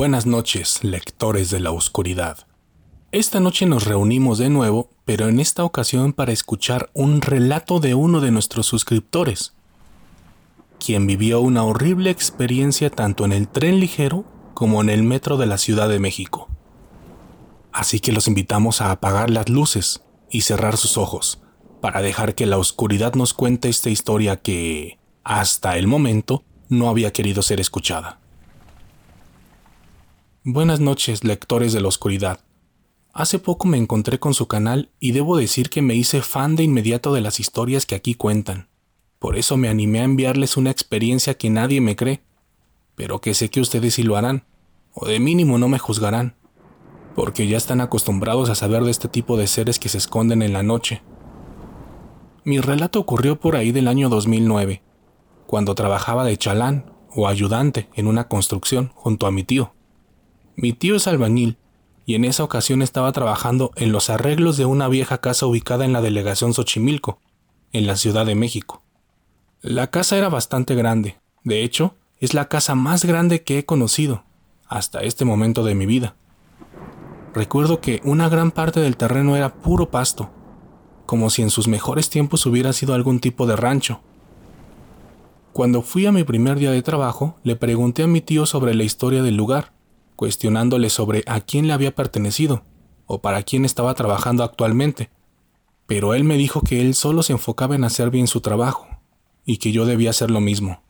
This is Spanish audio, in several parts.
Buenas noches, lectores de la oscuridad. Esta noche nos reunimos de nuevo, pero en esta ocasión para escuchar un relato de uno de nuestros suscriptores, quien vivió una horrible experiencia tanto en el tren ligero como en el metro de la Ciudad de México. Así que los invitamos a apagar las luces y cerrar sus ojos, para dejar que la oscuridad nos cuente esta historia que, hasta el momento, no había querido ser escuchada. Buenas noches, lectores de la oscuridad. Hace poco me encontré con su canal y debo decir que me hice fan de inmediato de las historias que aquí cuentan. Por eso me animé a enviarles una experiencia que nadie me cree, pero que sé que ustedes sí lo harán, o de mínimo no me juzgarán, porque ya están acostumbrados a saber de este tipo de seres que se esconden en la noche. Mi relato ocurrió por ahí del año 2009, cuando trabajaba de chalán o ayudante en una construcción junto a mi tío. Mi tío es albañil y en esa ocasión estaba trabajando en los arreglos de una vieja casa ubicada en la delegación Xochimilco, en la Ciudad de México. La casa era bastante grande, de hecho, es la casa más grande que he conocido hasta este momento de mi vida. Recuerdo que una gran parte del terreno era puro pasto, como si en sus mejores tiempos hubiera sido algún tipo de rancho. Cuando fui a mi primer día de trabajo, le pregunté a mi tío sobre la historia del lugar, cuestionándole sobre a quién le había pertenecido o para quién estaba trabajando actualmente, pero él me dijo que él solo se enfocaba en hacer bien su trabajo y que yo debía hacer lo mismo.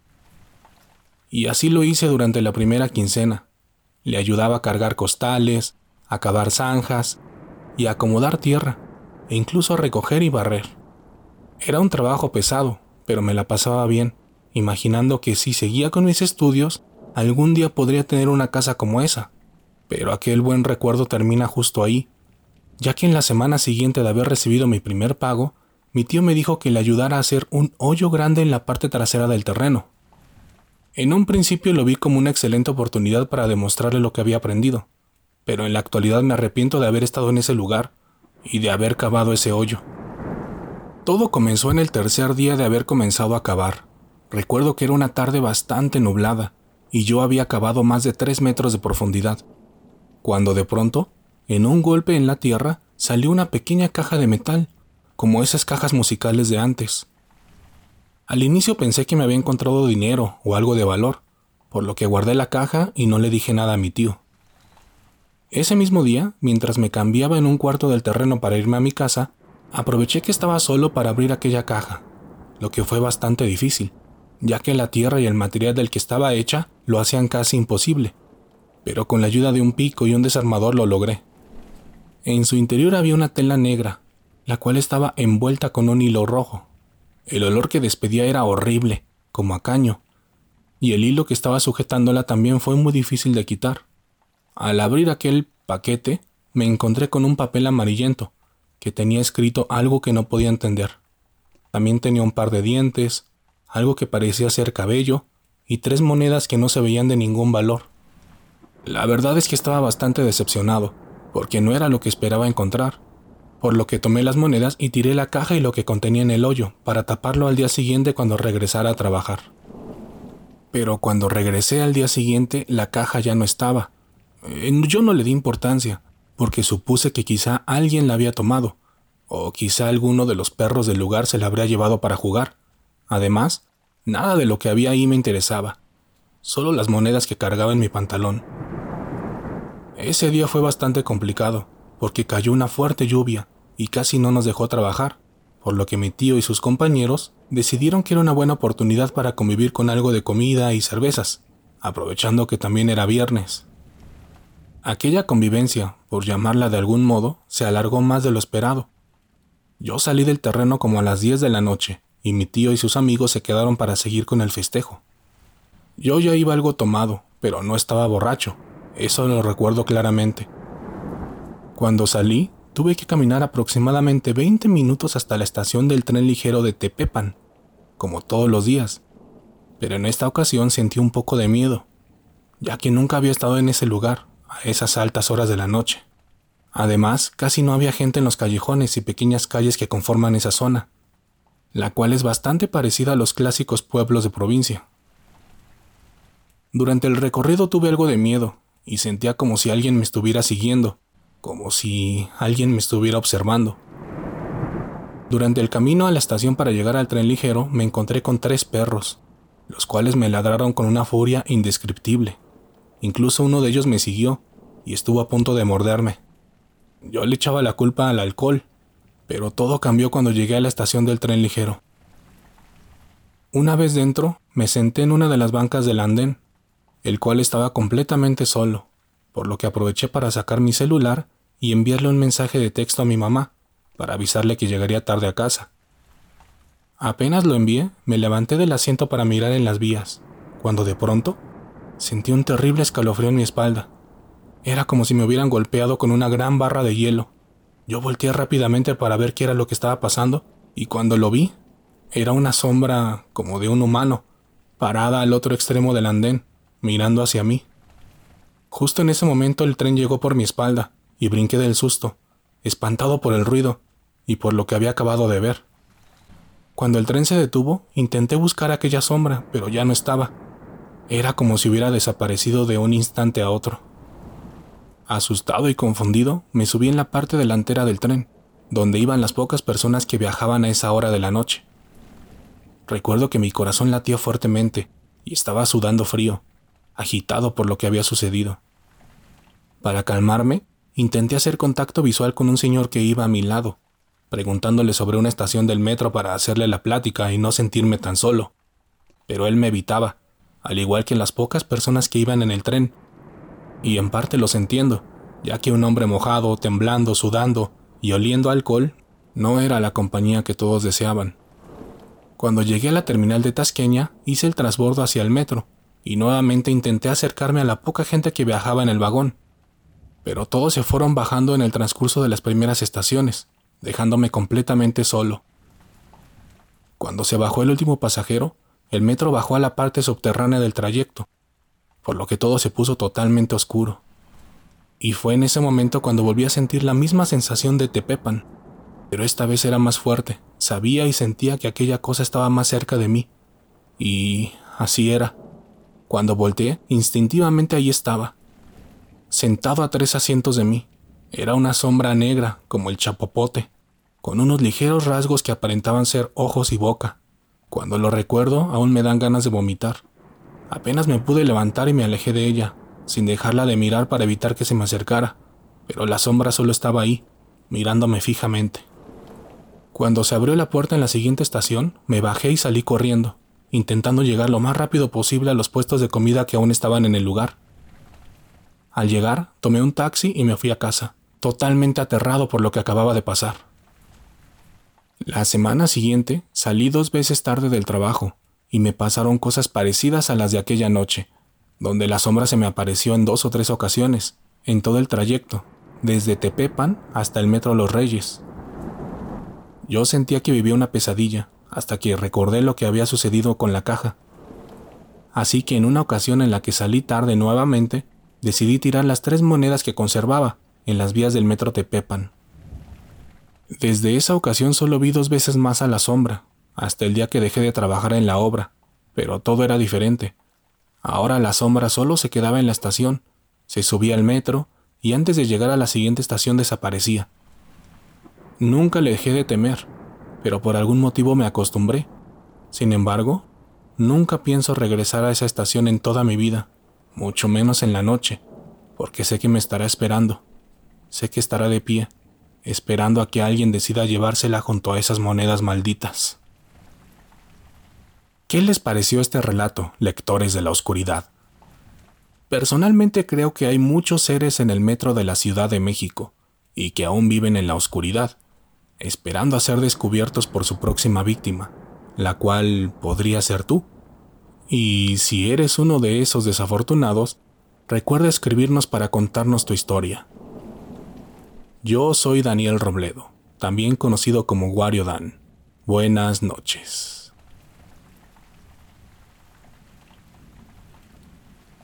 Y así lo hice durante la primera quincena. Le ayudaba a cargar costales, a cavar zanjas y a acomodar tierra, e incluso a recoger y barrer. Era un trabajo pesado, pero me la pasaba bien, imaginando que si seguía con mis estudios, algún día podría tener una casa como esa, pero aquel buen recuerdo termina justo ahí, ya que en la semana siguiente de haber recibido mi primer pago, mi tío me dijo que le ayudara a hacer un hoyo grande en la parte trasera del terreno. En un principio lo vi como una excelente oportunidad para demostrarle lo que había aprendido, pero en la actualidad me arrepiento de haber estado en ese lugar y de haber cavado ese hoyo. Todo comenzó en el tercer día de haber comenzado a cavar. Recuerdo que era una tarde bastante nublada, y yo había cavado más de tres metros de profundidad, cuando de pronto, en un golpe en la tierra, salió una pequeña caja de metal, como esas cajas musicales de antes. Al inicio pensé que me había encontrado dinero o algo de valor, por lo que guardé la caja y no le dije nada a mi tío. Ese mismo día, mientras me cambiaba en un cuarto del terreno para irme a mi casa, aproveché que estaba solo para abrir aquella caja, lo que fue bastante difícil, ya que la tierra y el material del que estaba hecha lo hacían casi imposible, pero con la ayuda de un pico y un desarmador lo logré. En su interior había una tela negra, la cual estaba envuelta con un hilo rojo. El olor que despedía era horrible, como a caño, y el hilo que estaba sujetándola también fue muy difícil de quitar. Al abrir aquel paquete, me encontré con un papel amarillento, que tenía escrito algo que no podía entender. También tenía un par de dientes, algo que parecía ser cabello, y tres monedas que no se veían de ningún valor. La verdad es que estaba bastante decepcionado, porque no era lo que esperaba encontrar, por lo que tomé las monedas y tiré la caja y lo que contenía en el hoyo, para taparlo al día siguiente cuando regresara a trabajar. Pero cuando regresé al día siguiente, la caja ya no estaba. Eh, yo no le di importancia, porque supuse que quizá alguien la había tomado, o quizá alguno de los perros del lugar se la habría llevado para jugar. Además, nada de lo que había ahí me interesaba, solo las monedas que cargaba en mi pantalón. Ese día fue bastante complicado, porque cayó una fuerte lluvia y casi no nos dejó trabajar, por lo que mi tío y sus compañeros decidieron que era una buena oportunidad para convivir con algo de comida y cervezas, aprovechando que también era viernes. Aquella convivencia, por llamarla de algún modo, se alargó más de lo esperado. Yo salí del terreno como a las 10 de la noche, y mi tío y sus amigos se quedaron para seguir con el festejo. Yo ya iba algo tomado, pero no estaba borracho, eso lo recuerdo claramente. Cuando salí, tuve que caminar aproximadamente 20 minutos hasta la estación del tren ligero de Tepepan, como todos los días, pero en esta ocasión sentí un poco de miedo, ya que nunca había estado en ese lugar a esas altas horas de la noche. Además, casi no había gente en los callejones y pequeñas calles que conforman esa zona, la cual es bastante parecida a los clásicos pueblos de provincia. Durante el recorrido tuve algo de miedo, y sentía como si alguien me estuviera siguiendo, como si alguien me estuviera observando. Durante el camino a la estación para llegar al tren ligero me encontré con tres perros, los cuales me ladraron con una furia indescriptible. Incluso uno de ellos me siguió y estuvo a punto de morderme. Yo le echaba la culpa al alcohol, pero todo cambió cuando llegué a la estación del tren ligero. Una vez dentro, me senté en una de las bancas del andén, el cual estaba completamente solo, por lo que aproveché para sacar mi celular y enviarle un mensaje de texto a mi mamá, para avisarle que llegaría tarde a casa. Apenas lo envié, me levanté del asiento para mirar en las vías, cuando de pronto sentí un terrible escalofrío en mi espalda. Era como si me hubieran golpeado con una gran barra de hielo. Yo volteé rápidamente para ver qué era lo que estaba pasando, y cuando lo vi, era una sombra como de un humano, parada al otro extremo del andén, mirando hacia mí. Justo en ese momento el tren llegó por mi espalda, y brinqué del susto, espantado por el ruido y por lo que había acabado de ver. Cuando el tren se detuvo, intenté buscar aquella sombra, pero ya no estaba. Era como si hubiera desaparecido de un instante a otro. Asustado y confundido, me subí en la parte delantera del tren, donde iban las pocas personas que viajaban a esa hora de la noche. Recuerdo que mi corazón latía fuertemente y estaba sudando frío, agitado por lo que había sucedido. Para calmarme, intenté hacer contacto visual con un señor que iba a mi lado, preguntándole sobre una estación del metro para hacerle la plática y no sentirme tan solo. Pero él me evitaba, al igual que las pocas personas que iban en el tren, y en parte los entiendo, ya que un hombre mojado, temblando, sudando y oliendo alcohol no era la compañía que todos deseaban. Cuando llegué a la terminal de Tasqueña, hice el transbordo hacia el metro, y nuevamente intenté acercarme a la poca gente que viajaba en el vagón. Pero todos se fueron bajando en el transcurso de las primeras estaciones, dejándome completamente solo. Cuando se bajó el último pasajero, el metro bajó a la parte subterránea del trayecto, por lo que todo se puso totalmente oscuro. Y fue en ese momento cuando volví a sentir la misma sensación de Tepepan, pero esta vez era más fuerte, sabía y sentía que aquella cosa estaba más cerca de mí. Y así era. Cuando volteé, instintivamente ahí estaba, sentado a tres asientos de mí. Era una sombra negra, como el chapopote, con unos ligeros rasgos que aparentaban ser ojos y boca. Cuando lo recuerdo, aún me dan ganas de vomitar. Apenas me pude levantar y me alejé de ella, sin dejarla de mirar para evitar que se me acercara, pero la sombra solo estaba ahí, mirándome fijamente. Cuando se abrió la puerta en la siguiente estación, me bajé y salí corriendo, intentando llegar lo más rápido posible a los puestos de comida que aún estaban en el lugar. Al llegar, tomé un taxi y me fui a casa, totalmente aterrado por lo que acababa de pasar. La semana siguiente salí dos veces tarde del trabajo y me pasaron cosas parecidas a las de aquella noche, donde la sombra se me apareció en dos o tres ocasiones, en todo el trayecto, desde Tepepan hasta el Metro Los Reyes. Yo sentía que vivía una pesadilla, hasta que recordé lo que había sucedido con la caja. Así que en una ocasión en la que salí tarde nuevamente, decidí tirar las tres monedas que conservaba en las vías del metro Tepepan. Desde esa ocasión solo vi dos veces más a la sombra, hasta el día que dejé de trabajar en la obra, pero todo era diferente. Ahora la sombra solo se quedaba en la estación, se subía al metro y antes de llegar a la siguiente estación desaparecía. Nunca le dejé de temer, pero por algún motivo me acostumbré. Sin embargo, nunca pienso regresar a esa estación en toda mi vida, mucho menos en la noche, porque sé que me estará esperando. Sé que estará de pie, esperando a que alguien decida llevársela junto a esas monedas malditas. ¿Qué les pareció este relato, lectores de la oscuridad? Personalmente creo que hay muchos seres en el metro de la Ciudad de México y que aún viven en la oscuridad, esperando a ser descubiertos por su próxima víctima, la cual podría ser tú. Y si eres uno de esos desafortunados, recuerda escribirnos para contarnos tu historia. Yo soy Daniel Robledo, también conocido como Wario Dan. Buenas noches.